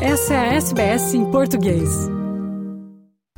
Essa é a SBS em português.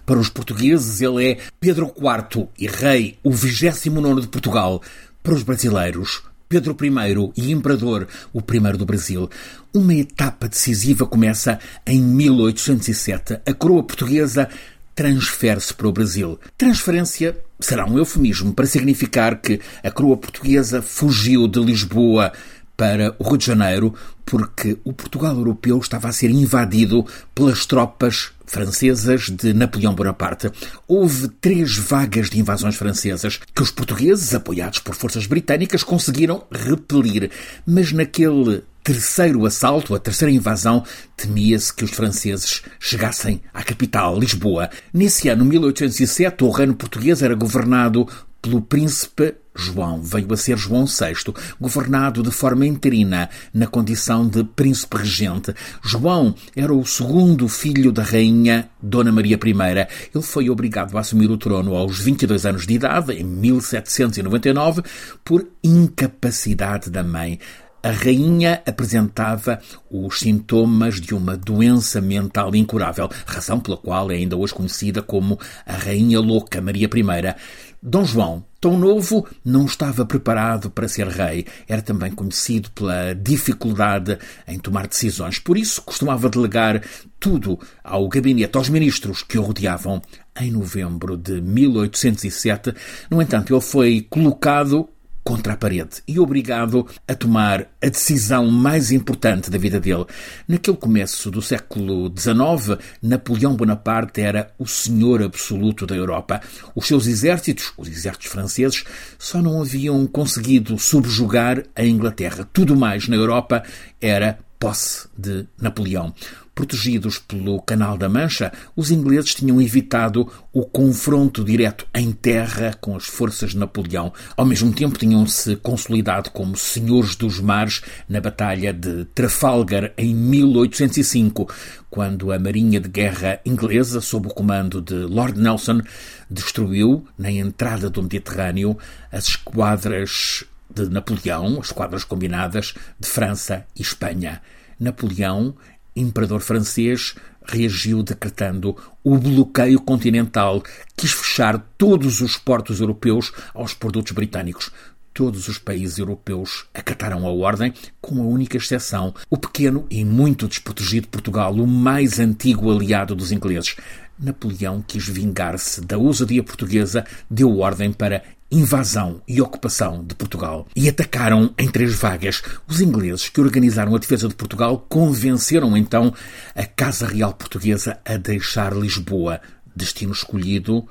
Para os portugueses, ele é Pedro IV e rei, o 29 de Portugal. Para os brasileiros, Pedro I e imperador, o primeiro do Brasil. Uma etapa decisiva começa em 1807. A coroa portuguesa transfere-se para o Brasil. Transferência será um eufemismo para significar que a coroa portuguesa fugiu de Lisboa para o Rio de Janeiro porque o Portugal europeu estava a ser invadido pelas tropas francesas de Napoleão Bonaparte. Houve três vagas de invasões francesas que os portugueses, apoiados por forças britânicas, conseguiram repelir. Mas naquele terceiro assalto, a terceira invasão, temia-se que os franceses chegassem à capital, Lisboa. Nesse ano, 1807, o reino português era governado pelo príncipe João veio a ser João VI, governado de forma interina, na condição de príncipe regente. João era o segundo filho da rainha Dona Maria I. Ele foi obrigado a assumir o trono aos 22 anos de idade, em 1799, por incapacidade da mãe. A rainha apresentava os sintomas de uma doença mental incurável, razão pela qual é ainda hoje conhecida como a Rainha Louca Maria I. Dom João, tão novo, não estava preparado para ser rei. Era também conhecido pela dificuldade em tomar decisões. Por isso, costumava delegar tudo ao gabinete, aos ministros que o rodeavam. Em novembro de 1807, no entanto, ele foi colocado contra a parede e obrigado a tomar a decisão mais importante da vida dele. Naquele começo do século XIX, Napoleão Bonaparte era o senhor absoluto da Europa. Os seus exércitos, os exércitos franceses, só não haviam conseguido subjugar a Inglaterra. Tudo mais na Europa era posse de Napoleão. Protegidos pelo Canal da Mancha, os ingleses tinham evitado o confronto direto em terra com as forças de Napoleão. Ao mesmo tempo, tinham-se consolidado como senhores dos mares na Batalha de Trafalgar em 1805, quando a Marinha de Guerra inglesa, sob o comando de Lord Nelson, destruiu, na entrada do Mediterrâneo, as esquadras de Napoleão, as esquadras combinadas de França e Espanha. Napoleão imperador francês reagiu decretando o bloqueio continental, quis fechar todos os portos europeus aos produtos britânicos. Todos os países europeus acataram a ordem, com a única exceção o pequeno e muito desprotegido Portugal, o mais antigo aliado dos ingleses. Napoleão quis vingar-se da ousadia portuguesa, deu ordem para invasão e ocupação de Portugal e atacaram em três vagas. Os ingleses que organizaram a defesa de Portugal convenceram então a Casa Real Portuguesa a deixar Lisboa, destino escolhido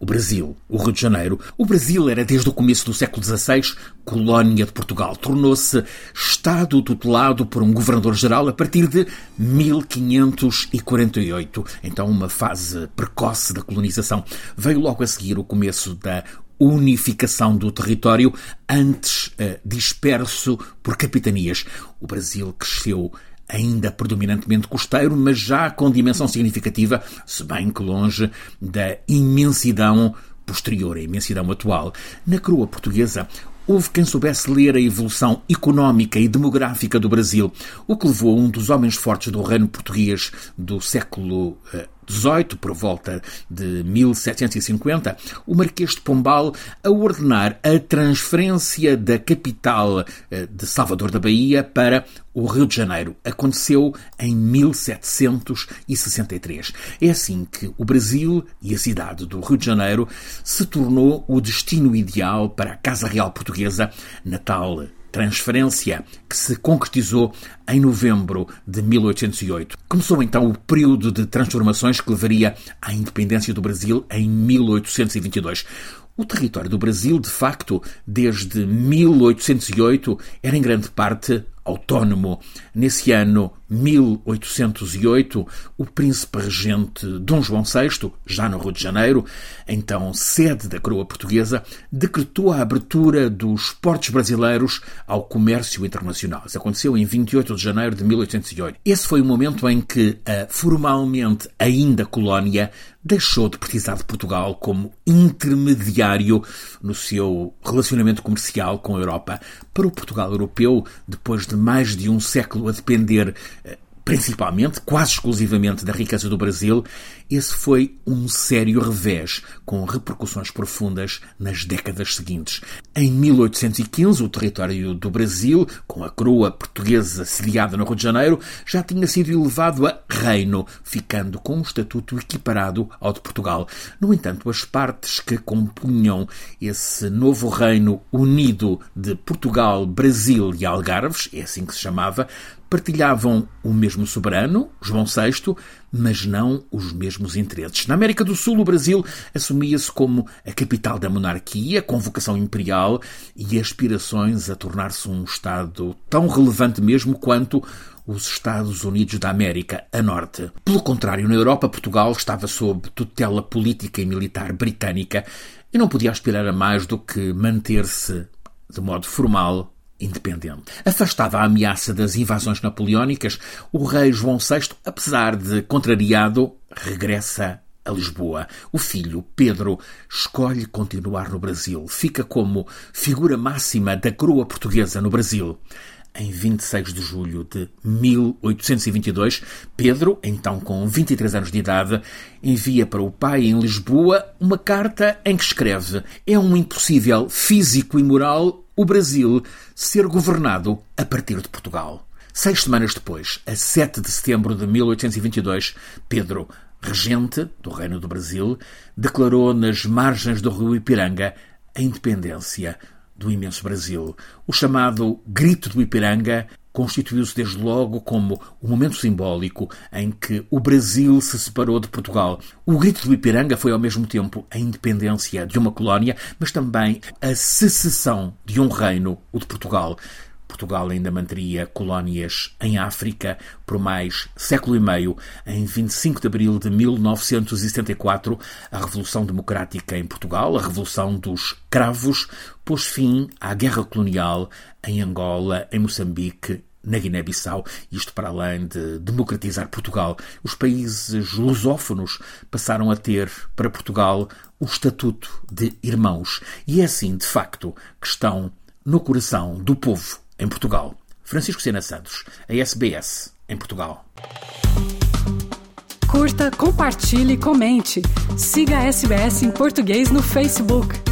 o Brasil, o Rio de Janeiro. O Brasil era desde o começo do século XVI colónia de Portugal. Tornou-se Estado tutelado por um governador-geral a partir de 1548. Então, uma fase precoce da colonização. Veio logo a seguir o começo da unificação do território, antes eh, disperso por capitanias. O Brasil cresceu ainda predominantemente costeiro, mas já com dimensão significativa, se bem que longe da imensidão posterior, a imensidão atual. Na coroa portuguesa, houve quem soubesse ler a evolução económica e demográfica do Brasil, o que levou um dos homens fortes do reino português do século 18, por volta de 1750, o Marquês de Pombal a ordenar a transferência da capital eh, de Salvador da Bahia para o Rio de Janeiro. Aconteceu em 1763. É assim que o Brasil e a cidade do Rio de Janeiro se tornou o destino ideal para a Casa Real Portuguesa, natal transferência que se concretizou em novembro de 1808. Começou então o período de transformações que levaria à independência do Brasil em 1822. O território do Brasil, de facto, desde 1808, era em grande parte autónomo. Nesse ano 1808, o príncipe regente Dom João VI, já no Rio de Janeiro, então sede da coroa portuguesa, decretou a abertura dos portos brasileiros ao comércio internacional. Isso aconteceu em 28 de janeiro de 1808. Esse foi o momento em que a formalmente ainda colónia deixou de precisar de Portugal como intermediário no seu relacionamento comercial com a Europa. Para o Portugal europeu, depois de mais de um século a depender eh, principalmente, quase exclusivamente, da riqueza do Brasil, esse foi um sério revés, com repercussões profundas nas décadas seguintes. Em 1815, o território do Brasil, com a coroa portuguesa sediada no Rio de Janeiro, já tinha sido elevado a reino, ficando com um estatuto equiparado ao de Portugal. No entanto, as partes que compunham esse novo reino unido de Portugal, Brasil e Algarves, é assim que se chamava, partilhavam o mesmo soberano, João VI, mas não os mesmos interesses. Na América do Sul, o Brasil assumia-se como a capital da monarquia, com vocação imperial e aspirações a tornar-se um Estado tão relevante mesmo quanto os Estados Unidos da América, a norte. Pelo contrário, na Europa, Portugal estava sob tutela política e militar britânica e não podia aspirar a mais do que manter-se, de modo formal, independente. Afastada a ameaça das invasões napoleónicas, o rei João VI, apesar de contrariado, regressa a Lisboa. O filho, Pedro, escolhe continuar no Brasil. Fica como figura máxima da coroa portuguesa no Brasil. Em 26 de julho de 1822, Pedro, então com 23 anos de idade, envia para o pai em Lisboa uma carta em que escreve: É um impossível físico e moral o Brasil ser governado a partir de Portugal. Seis semanas depois, a 7 de setembro de 1822, Pedro, regente do Reino do Brasil, declarou nas margens do rio Ipiranga a independência do imenso Brasil. O chamado Grito do Ipiranga constituiu-se desde logo como o momento simbólico em que o Brasil se separou de Portugal. O grito do Ipiranga foi ao mesmo tempo a independência de uma colónia, mas também a secessão de um reino, o de Portugal. Portugal ainda manteria colónias em África por mais século e meio. Em 25 de abril de 1974, a Revolução Democrática em Portugal, a Revolução dos Cravos, pôs fim à guerra colonial em Angola, em Moçambique na Guiné-Bissau, isto para além de democratizar Portugal. Os países lusófonos passaram a ter para Portugal o estatuto de irmãos. E é assim, de facto, que estão no coração do povo em Portugal. Francisco Sena Santos, a SBS, em Portugal. Curta, compartilhe, comente. Siga a SBS em português no Facebook.